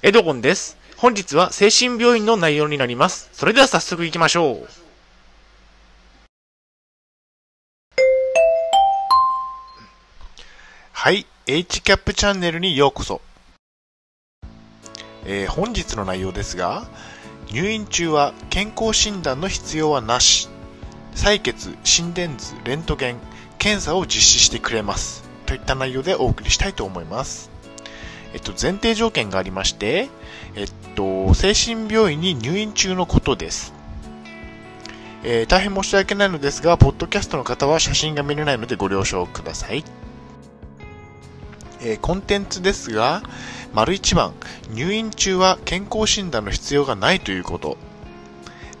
エドゴンです。本日は精神病院の内容になります。それでは早速行きましょう。はい、HCAP チャンネルにようこそ。えー本日の内容ですが、入院中は健康診断の必要はなし。採血、心電図、レントゲン、検査を実施してくれます。といった内容でお送りしたいと思います。えっと、前提条件がありまして、えっと、精神病院に入院中のことです。えー大変申し訳ないのですが、ポッドキャストの方は写真が見れないのでご了承ください。えーコンテンツですが、丸1番、入院中は健康診断の必要がないということ。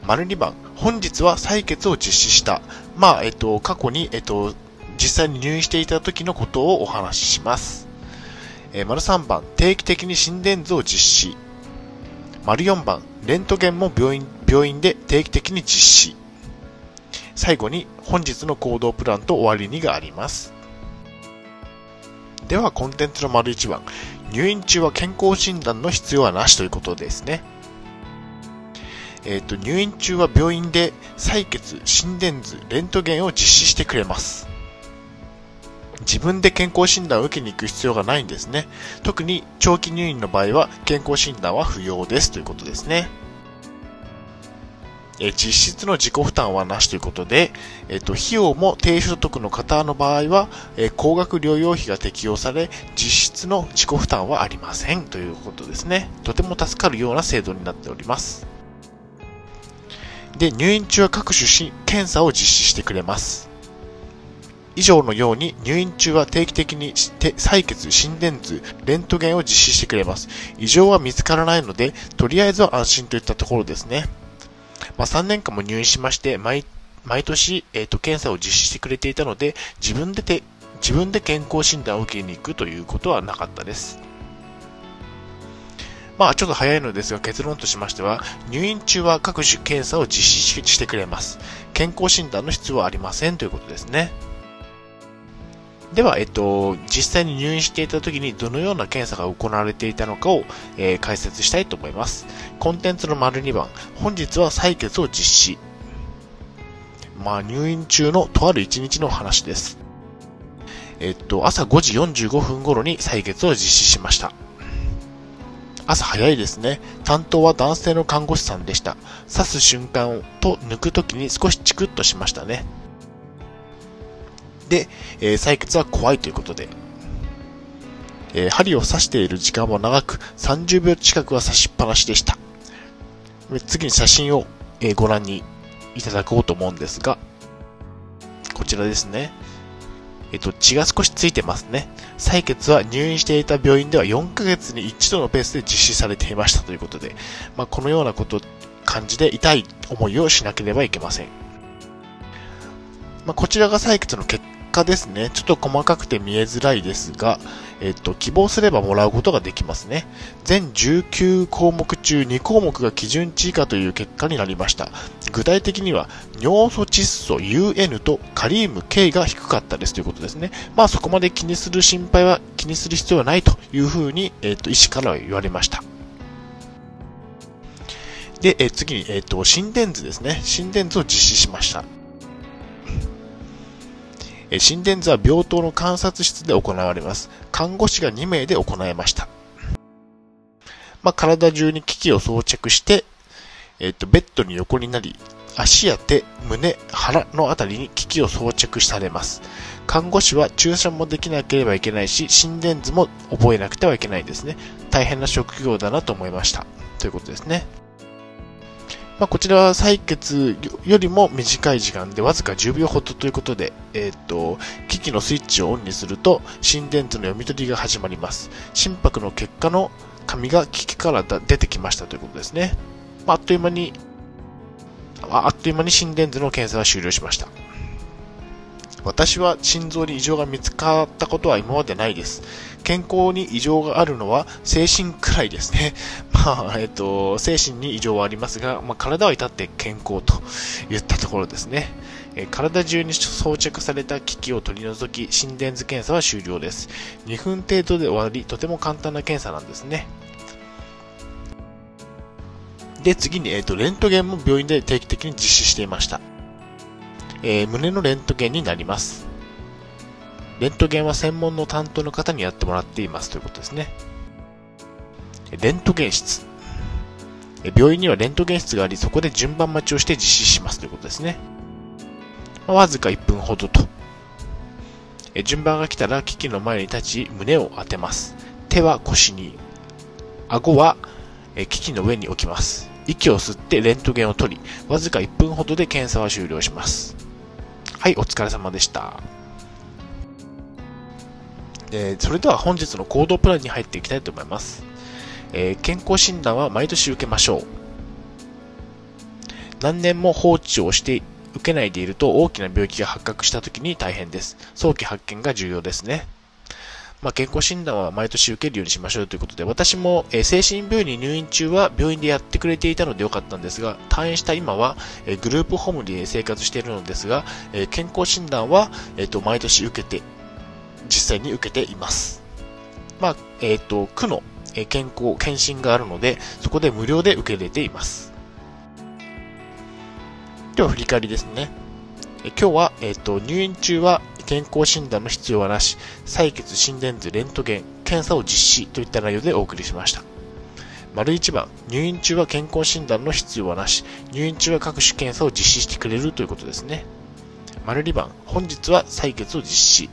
丸2番、本日は採血を実施した。まあ、えっと、過去に、えっと、実際に入院していた時のことをお話しします。えー丸3番、定期的に心電図を実施。丸4番、レントゲンも病院、病院で定期的に実施。最後に、本日の行動プランと終わりにがあります。では、コンテンツの丸1番。入院中は健康診断の必要はなしということですね。えっ、と、入院中は病院で採血、心電図、レントゲンを実施してくれます。自分で健康診断を受けに行く必要がないんですね。特に長期入院の場合は健康診断は不要ですということですね。え実質の自己負担はなしということで、えっ、と、費用も低所得の方の場合は、え高額療養費が適用され、実質の自己負担はありませんということですね。とても助かるような制度になっております。で、入院中は各種し検査を実施してくれます。以上のように入院中は定期的に採血、心電図、レントゲンを実施してくれます。異常は見つからないので、とりあえずは安心といったところですね。まあ、3年間も入院しまして、毎年、えー、と検査を実施してくれていたので、自分でて自分で健康診断を受けに行くということはなかったです。まあ、ちょっと早いのですが、結論としましては、入院中は各種検査を実施してくれます。健康診断の必要はありませんということですね。では、えっと、実際に入院していた時にどのような検査が行われていたのかを、えー解説したいと思います。コンテンツの丸2番、本日は採血を実施。まあ、入院中のとある一日の話です。えっと、朝5時45分頃に採血を実施しました。朝早いですね。担当は男性の看護師さんでした。刺す瞬間と抜くときに少しチクッとしましたね。で、えー採血は怖いということで、えー針を刺している時間も長く、30秒近くは刺しっぱなしでした。次に写真を、えーご覧にいただこうと思うんですが、こちらですね。えっと、血が少しついてますね。採血は入院していた病院では4ヶ月に一度のペースで実施されていましたということで、まあ、このようなこと、感じで痛い思いをしなければいけません。まあ、こちらが採血の結果ですね。ちょっと細かくて見えづらいですが、えっと、希望すればもらうことができますね。全19項目中2項目が基準値以下という結果になりました。具体的には、尿素窒素 UN とカリウム K が低かったですということですね。まあそこまで気にする心配は、気にする必要はないというふうに、えっと、医師からは言われました。で、え次に、えっと、心電図ですね。心電図を実施しました。心電図は病棟の観察室で行われます。看護師が2名で行いました。まあ、体中に機器を装着して、えっ、と、ベッドに横になり、足や手、胸、腹のあたりに機器を装着されます。看護師は注射もできなければいけないし、心電図も覚えなくてはいけないですね。大変な職業だなと思いました。ということですね。まあ、こちらは採血よりも短い時間でわずか10秒ほどということで、えっ、と、機器のスイッチをオンにすると心電図の読み取りが始まります。心拍の結果の紙が機器から出てきましたということですね。まあ、あっという間に、あっという間に心電図の検査は終了しました。私は心臓に異常が見つかったことは今までないです。健康に異常があるのは精神くらいですね。まあ、えっと、精神に異常はありますが、まあ、体は至って健康といったところですね。え体中に装着された機器を取り除き、心電図検査は終了です。2分程度で終わり、とても簡単な検査なんですね。で、次に、えっ、と、レントゲンも病院で定期的に実施していました。えー胸のレントゲンになります。レントゲンは専門の担当の方にやってもらっていますということですね。レントゲン室。病院にはレントゲン室があり、そこで順番待ちをして実施しますということですね。わずか1分ほどと。え順番が来たら機器の前に立ち、胸を当てます。手は腰に、顎はえ機器の上に置きます。息を吸ってレントゲンを取り、わずか1分ほどで検査は終了します。はい、お疲れ様でした。えーそれでは本日の行動プランに入っていきたいと思います。えー健康診断は毎年受けましょう。何年も放置をして受けないでいると大きな病気が発覚した時に大変です。早期発見が重要ですね。まあ、健康診断は毎年受けるようにしましょうということで、私も、えー精神病院に入院中は病院でやってくれていたのでよかったんですが、退院した今は、えーグループホームで生活しているのですが、えー健康診断は、えっ、と、毎年受けて、実際に受けています。まあ、えっ、と、区の、え健康、検診があるので、そこで無料で受け入れています。では、振り返りですね。え今日は、えっ、と、入院中は健康診断の必要はなし、採血、心電図、レントゲン、検査を実施といった内容でお送りしました。丸1番、入院中は健康診断の必要はなし、入院中は各種検査を実施してくれるということですね。丸2番、本日は採血を実施。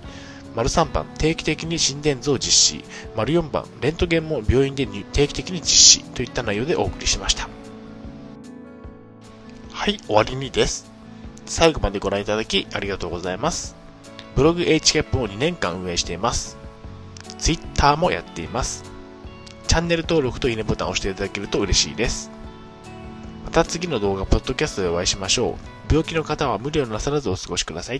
丸3番、定期的に心電図を実施。丸4番、レントゲンも病院で定期的に実施といった内容でお送りしました。はい、終わりにです。最後までご覧いただきありがとうございます。ブログ HCAP を2年間運営しています。Twitter もやっています。チャンネル登録といいねボタンを押していただけると嬉しいです。また次の動画、ポッドキャストでお会いしましょう。病気の方は無理をなさらずお過ごしください。